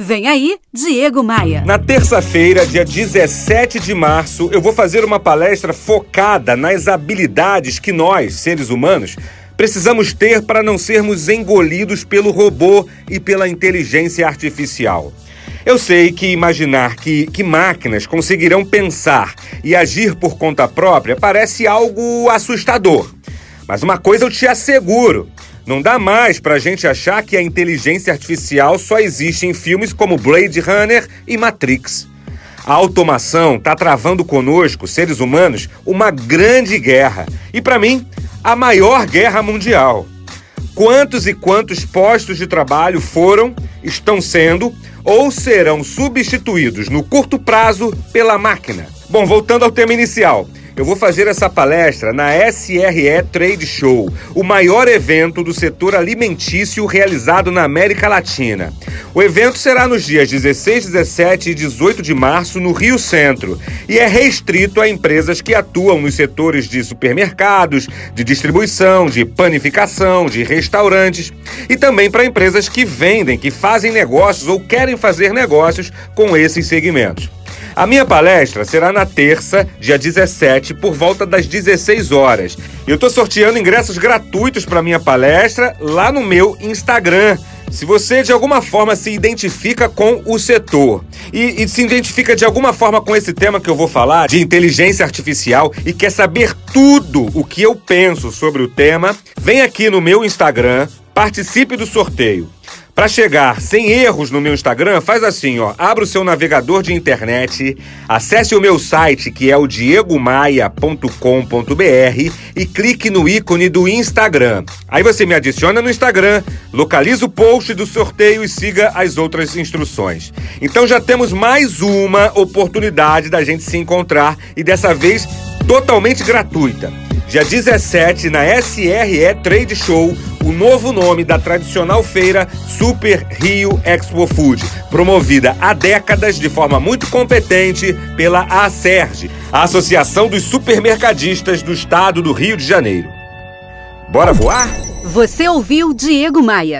Vem aí, Diego Maia. Na terça-feira, dia 17 de março, eu vou fazer uma palestra focada nas habilidades que nós, seres humanos, precisamos ter para não sermos engolidos pelo robô e pela inteligência artificial. Eu sei que imaginar que, que máquinas conseguirão pensar e agir por conta própria parece algo assustador. Mas uma coisa eu te asseguro: não dá mais pra gente achar que a inteligência artificial só existe em filmes como Blade Runner e Matrix. A automação está travando conosco, seres humanos, uma grande guerra. E para mim, a maior guerra mundial. Quantos e quantos postos de trabalho foram, estão sendo ou serão substituídos no curto prazo pela máquina? Bom, voltando ao tema inicial. Eu vou fazer essa palestra na SRE Trade Show, o maior evento do setor alimentício realizado na América Latina. O evento será nos dias 16, 17 e 18 de março no Rio Centro e é restrito a empresas que atuam nos setores de supermercados, de distribuição, de panificação, de restaurantes e também para empresas que vendem, que fazem negócios ou querem fazer negócios com esses segmentos. A minha palestra será na terça, dia 17, por volta das 16 horas. Eu estou sorteando ingressos gratuitos para minha palestra lá no meu Instagram. Se você de alguma forma se identifica com o setor e, e, se identifica de alguma forma com esse tema que eu vou falar, de inteligência artificial, e quer saber tudo o que eu penso sobre o tema, vem aqui no meu Instagram, participe do sorteio. Para chegar sem erros no meu Instagram, faz assim, ó, abra o seu navegador de internet, acesse o meu site que é o diegomaia.com.br e clique no ícone do Instagram. Aí você me adiciona no Instagram, localiza o post do sorteio e siga as outras instruções. Então já temos mais uma oportunidade da gente se encontrar e dessa vez totalmente gratuita. Dia 17, na SRE Trade Show, o novo nome da tradicional feira Super Rio Expo Food, promovida há décadas de forma muito competente pela ASERG, a Associação dos Supermercadistas do Estado do Rio de Janeiro. Bora voar? Você ouviu Diego Maia.